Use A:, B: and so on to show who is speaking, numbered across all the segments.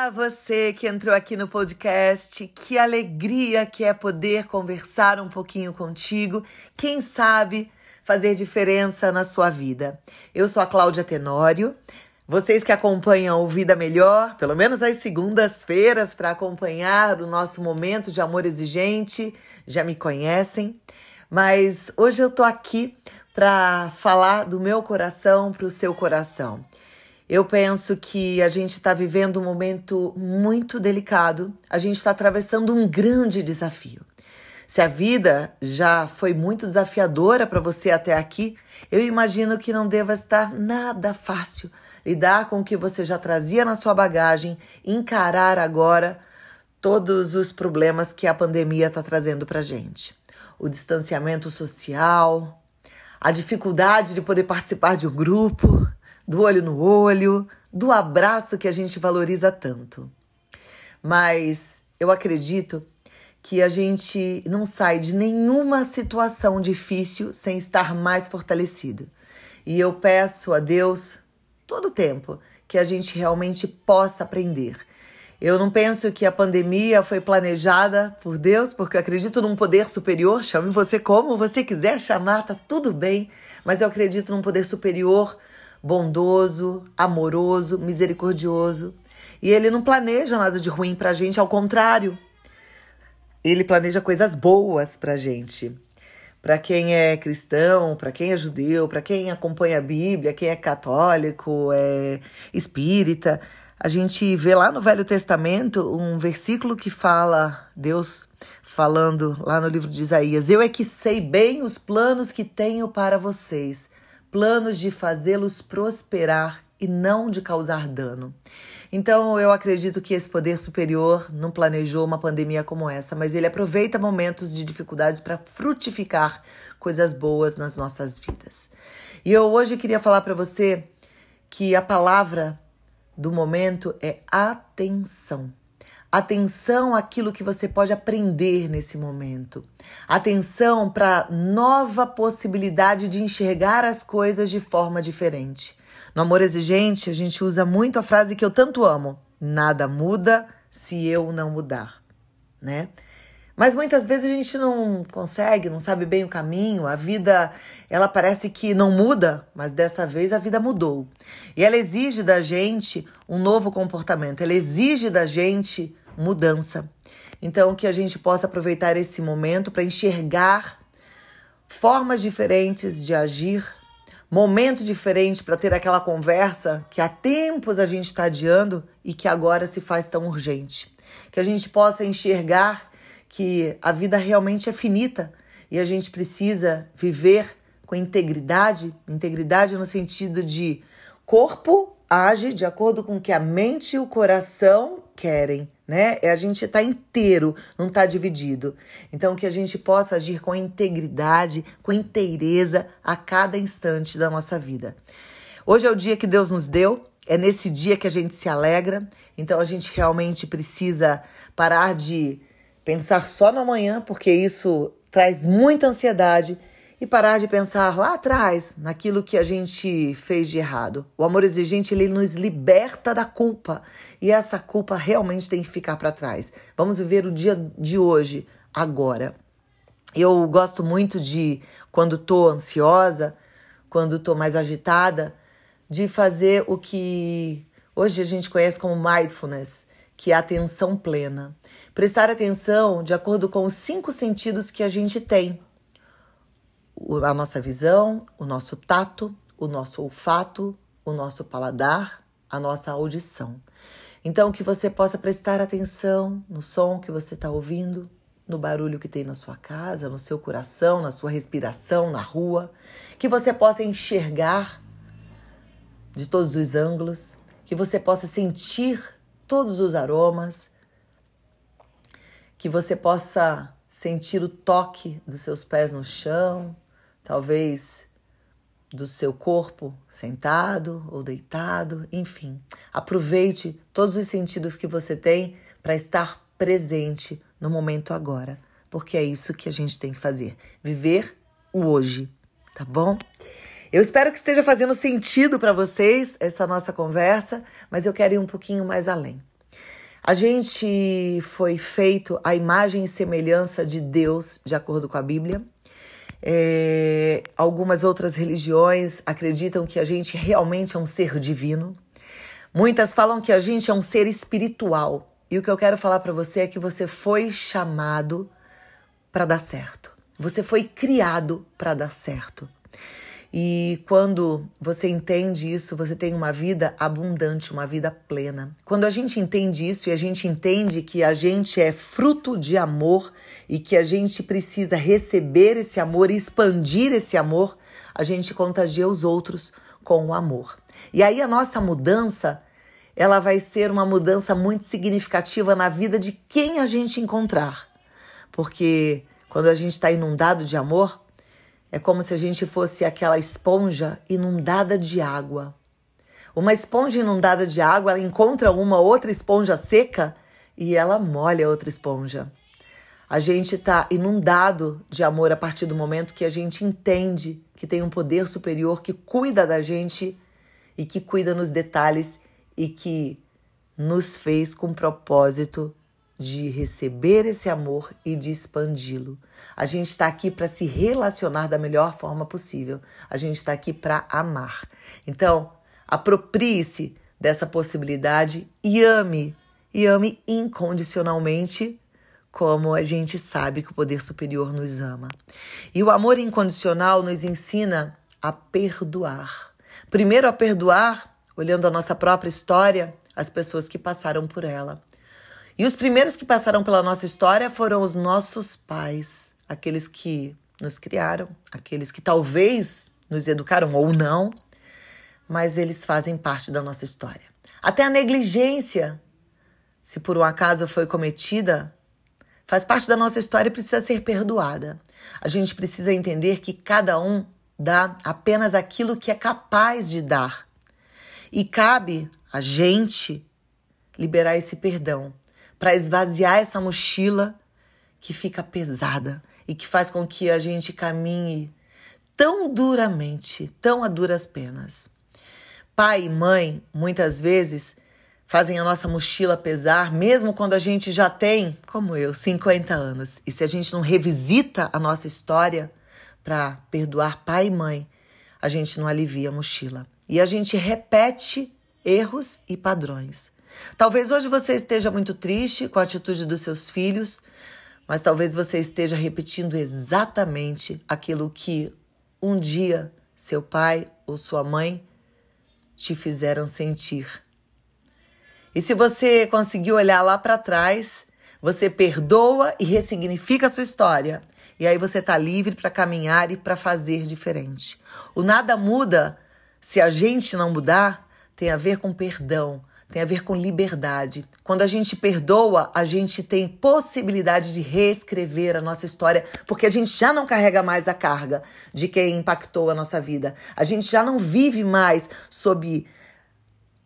A: Olá, você que entrou aqui no podcast. Que alegria que é poder conversar um pouquinho contigo. Quem sabe fazer diferença na sua vida. Eu sou a Cláudia Tenório. Vocês que acompanham o Vida Melhor, pelo menos às segundas-feiras, para acompanhar o nosso momento de amor exigente, já me conhecem. Mas hoje eu tô aqui para falar do meu coração para o seu coração. Eu penso que a gente está vivendo um momento muito delicado, a gente está atravessando um grande desafio. Se a vida já foi muito desafiadora para você até aqui, eu imagino que não deva estar nada fácil lidar com o que você já trazia na sua bagagem, encarar agora todos os problemas que a pandemia está trazendo para gente. O distanciamento social, a dificuldade de poder participar de um grupo, do olho no olho, do abraço que a gente valoriza tanto. Mas eu acredito que a gente não sai de nenhuma situação difícil sem estar mais fortalecido. E eu peço a Deus todo tempo que a gente realmente possa aprender. Eu não penso que a pandemia foi planejada por Deus, porque eu acredito num poder superior, chame você como você quiser chamar, tá tudo bem, mas eu acredito num poder superior bondoso, amoroso, misericordioso. E ele não planeja nada de ruim pra gente, ao contrário. Ele planeja coisas boas pra gente. Para quem é cristão, para quem é judeu, para quem acompanha a Bíblia, quem é católico, é espírita, a gente vê lá no Velho Testamento um versículo que fala, Deus falando lá no livro de Isaías: Eu é que sei bem os planos que tenho para vocês, planos de fazê-los prosperar e não de causar dano. Então, eu acredito que esse poder superior não planejou uma pandemia como essa, mas ele aproveita momentos de dificuldades para frutificar coisas boas nas nossas vidas. E eu hoje queria falar para você que a palavra do momento é atenção. Atenção àquilo que você pode aprender nesse momento. Atenção para nova possibilidade de enxergar as coisas de forma diferente. No amor exigente, a gente usa muito a frase que eu tanto amo: nada muda se eu não mudar, né? Mas muitas vezes a gente não consegue, não sabe bem o caminho, a vida, ela parece que não muda, mas dessa vez a vida mudou. E ela exige da gente um novo comportamento, ela exige da gente mudança. Então, que a gente possa aproveitar esse momento para enxergar formas diferentes de agir, momento diferente para ter aquela conversa que há tempos a gente está adiando e que agora se faz tão urgente. Que a gente possa enxergar que a vida realmente é finita e a gente precisa viver com integridade integridade no sentido de corpo age de acordo com o que a mente e o coração querem, né? É a gente estar tá inteiro, não tá dividido. Então que a gente possa agir com integridade, com inteireza a cada instante da nossa vida. Hoje é o dia que Deus nos deu, é nesse dia que a gente se alegra. Então a gente realmente precisa parar de pensar só no amanhã, porque isso traz muita ansiedade e parar de pensar lá atrás naquilo que a gente fez de errado. O amor exigente ele nos liberta da culpa e essa culpa realmente tem que ficar para trás. Vamos viver o dia de hoje, agora. Eu gosto muito de quando tô ansiosa, quando tô mais agitada, de fazer o que hoje a gente conhece como mindfulness, que é a atenção plena. Prestar atenção de acordo com os cinco sentidos que a gente tem a nossa visão, o nosso tato, o nosso olfato, o nosso paladar, a nossa audição. Então, que você possa prestar atenção no som que você está ouvindo, no barulho que tem na sua casa, no seu coração, na sua respiração, na rua. Que você possa enxergar de todos os ângulos, que você possa sentir todos os aromas, que você possa sentir o toque dos seus pés no chão, talvez do seu corpo sentado ou deitado, enfim. Aproveite todos os sentidos que você tem para estar presente no momento agora, porque é isso que a gente tem que fazer, viver o hoje, tá bom? Eu espero que esteja fazendo sentido para vocês essa nossa conversa, mas eu quero ir um pouquinho mais além. A gente foi feito à imagem e semelhança de Deus, de acordo com a Bíblia. É, algumas outras religiões acreditam que a gente realmente é um ser divino. Muitas falam que a gente é um ser espiritual. E o que eu quero falar para você é que você foi chamado para dar certo. Você foi criado para dar certo. E quando você entende isso, você tem uma vida abundante, uma vida plena. Quando a gente entende isso e a gente entende que a gente é fruto de amor e que a gente precisa receber esse amor e expandir esse amor, a gente contagia os outros com o amor. E aí a nossa mudança, ela vai ser uma mudança muito significativa na vida de quem a gente encontrar. Porque quando a gente está inundado de amor, é como se a gente fosse aquela esponja inundada de água. Uma esponja inundada de água, ela encontra uma outra esponja seca e ela molha a outra esponja. A gente está inundado de amor a partir do momento que a gente entende que tem um poder superior que cuida da gente e que cuida nos detalhes e que nos fez com propósito de receber esse amor e de expandi-lo. A gente está aqui para se relacionar da melhor forma possível. A gente está aqui para amar. Então, aproprie-se dessa possibilidade e ame. E ame incondicionalmente, como a gente sabe que o poder superior nos ama. E o amor incondicional nos ensina a perdoar. Primeiro, a perdoar, olhando a nossa própria história, as pessoas que passaram por ela. E os primeiros que passaram pela nossa história foram os nossos pais, aqueles que nos criaram, aqueles que talvez nos educaram ou não, mas eles fazem parte da nossa história. Até a negligência, se por um acaso foi cometida, faz parte da nossa história e precisa ser perdoada. A gente precisa entender que cada um dá apenas aquilo que é capaz de dar. E cabe a gente liberar esse perdão para esvaziar essa mochila que fica pesada e que faz com que a gente caminhe tão duramente, tão a duras penas. Pai e mãe, muitas vezes, fazem a nossa mochila pesar, mesmo quando a gente já tem, como eu, 50 anos. E se a gente não revisita a nossa história para perdoar pai e mãe, a gente não alivia a mochila. E a gente repete erros e padrões. Talvez hoje você esteja muito triste com a atitude dos seus filhos, mas talvez você esteja repetindo exatamente aquilo que um dia seu pai ou sua mãe te fizeram sentir. E se você conseguir olhar lá para trás, você perdoa e ressignifica a sua história. E aí você está livre para caminhar e para fazer diferente. O nada muda se a gente não mudar, tem a ver com perdão, tem a ver com liberdade. Quando a gente perdoa, a gente tem possibilidade de reescrever a nossa história, porque a gente já não carrega mais a carga de quem impactou a nossa vida. A gente já não vive mais sob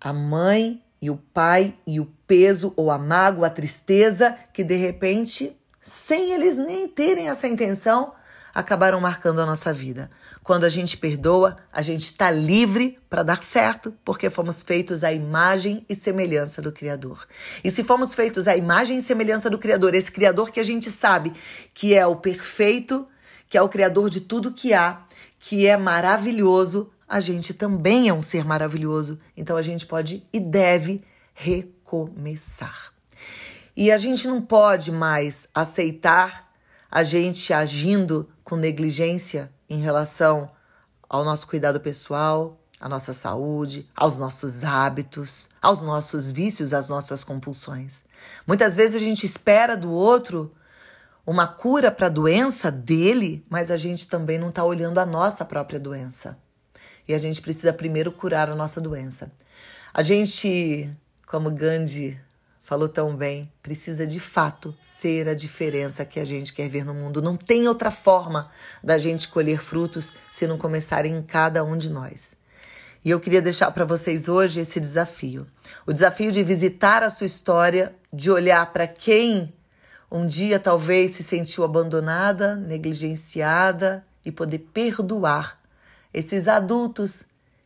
A: a mãe e o pai e o peso ou a mágoa, a tristeza que de repente, sem eles nem terem essa intenção, acabaram marcando a nossa vida. Quando a gente perdoa, a gente está livre para dar certo, porque fomos feitos à imagem e semelhança do Criador. E se fomos feitos à imagem e semelhança do Criador, esse Criador que a gente sabe que é o perfeito, que é o Criador de tudo que há, que é maravilhoso, a gente também é um ser maravilhoso. Então a gente pode e deve recomeçar. E a gente não pode mais aceitar a gente agindo com negligência em relação ao nosso cuidado pessoal, à nossa saúde, aos nossos hábitos, aos nossos vícios, às nossas compulsões. Muitas vezes a gente espera do outro uma cura para a doença dele, mas a gente também não está olhando a nossa própria doença. E a gente precisa primeiro curar a nossa doença. A gente, como Gandhi falou tão bem, precisa de fato ser a diferença que a gente quer ver no mundo. Não tem outra forma da gente colher frutos se não começar em cada um de nós. E eu queria deixar para vocês hoje esse desafio. O desafio de visitar a sua história, de olhar para quem um dia talvez se sentiu abandonada, negligenciada e poder perdoar esses adultos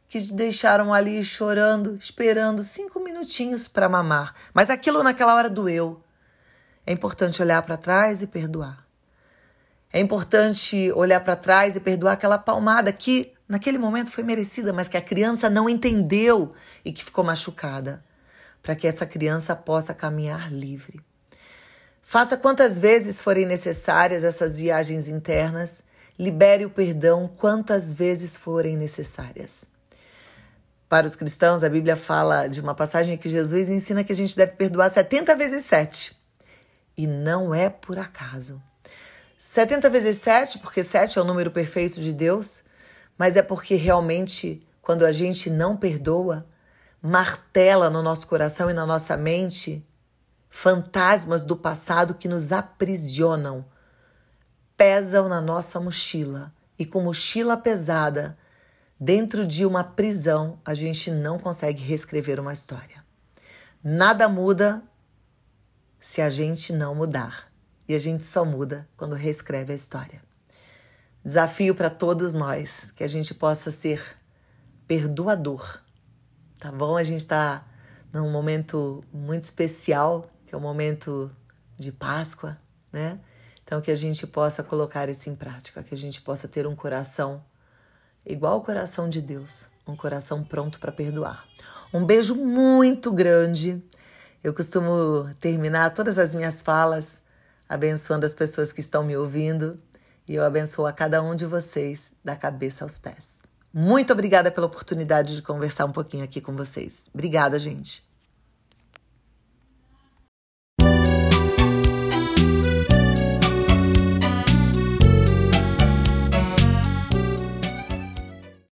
A: que te deixaram ali chorando, esperando cinco minutinhos para mamar. Mas aquilo naquela hora doeu. É importante olhar para trás e perdoar. É importante olhar para trás e perdoar aquela palmada que naquele momento foi merecida, mas que a criança não entendeu e que ficou machucada, para que essa criança possa caminhar livre. Faça quantas vezes forem necessárias essas viagens internas, libere o perdão quantas vezes forem necessárias. Para os cristãos, a Bíblia fala de uma passagem que Jesus ensina que a gente deve perdoar 70 vezes 7. E não é por acaso. 70 vezes 7, porque 7 é o número perfeito de Deus, mas é porque realmente, quando a gente não perdoa, martela no nosso coração e na nossa mente fantasmas do passado que nos aprisionam, pesam na nossa mochila. E com mochila pesada, Dentro de uma prisão, a gente não consegue reescrever uma história. Nada muda se a gente não mudar. E a gente só muda quando reescreve a história. Desafio para todos nós que a gente possa ser perdoador. Tá bom? A gente está num momento muito especial, que é o momento de Páscoa, né? Então que a gente possa colocar isso em prática, que a gente possa ter um coração igual o coração de Deus, um coração pronto para perdoar. Um beijo muito grande. Eu costumo terminar todas as minhas falas abençoando as pessoas que estão me ouvindo e eu abençoo a cada um de vocês da cabeça aos pés. Muito obrigada pela oportunidade de conversar um pouquinho aqui com vocês. Obrigada, gente.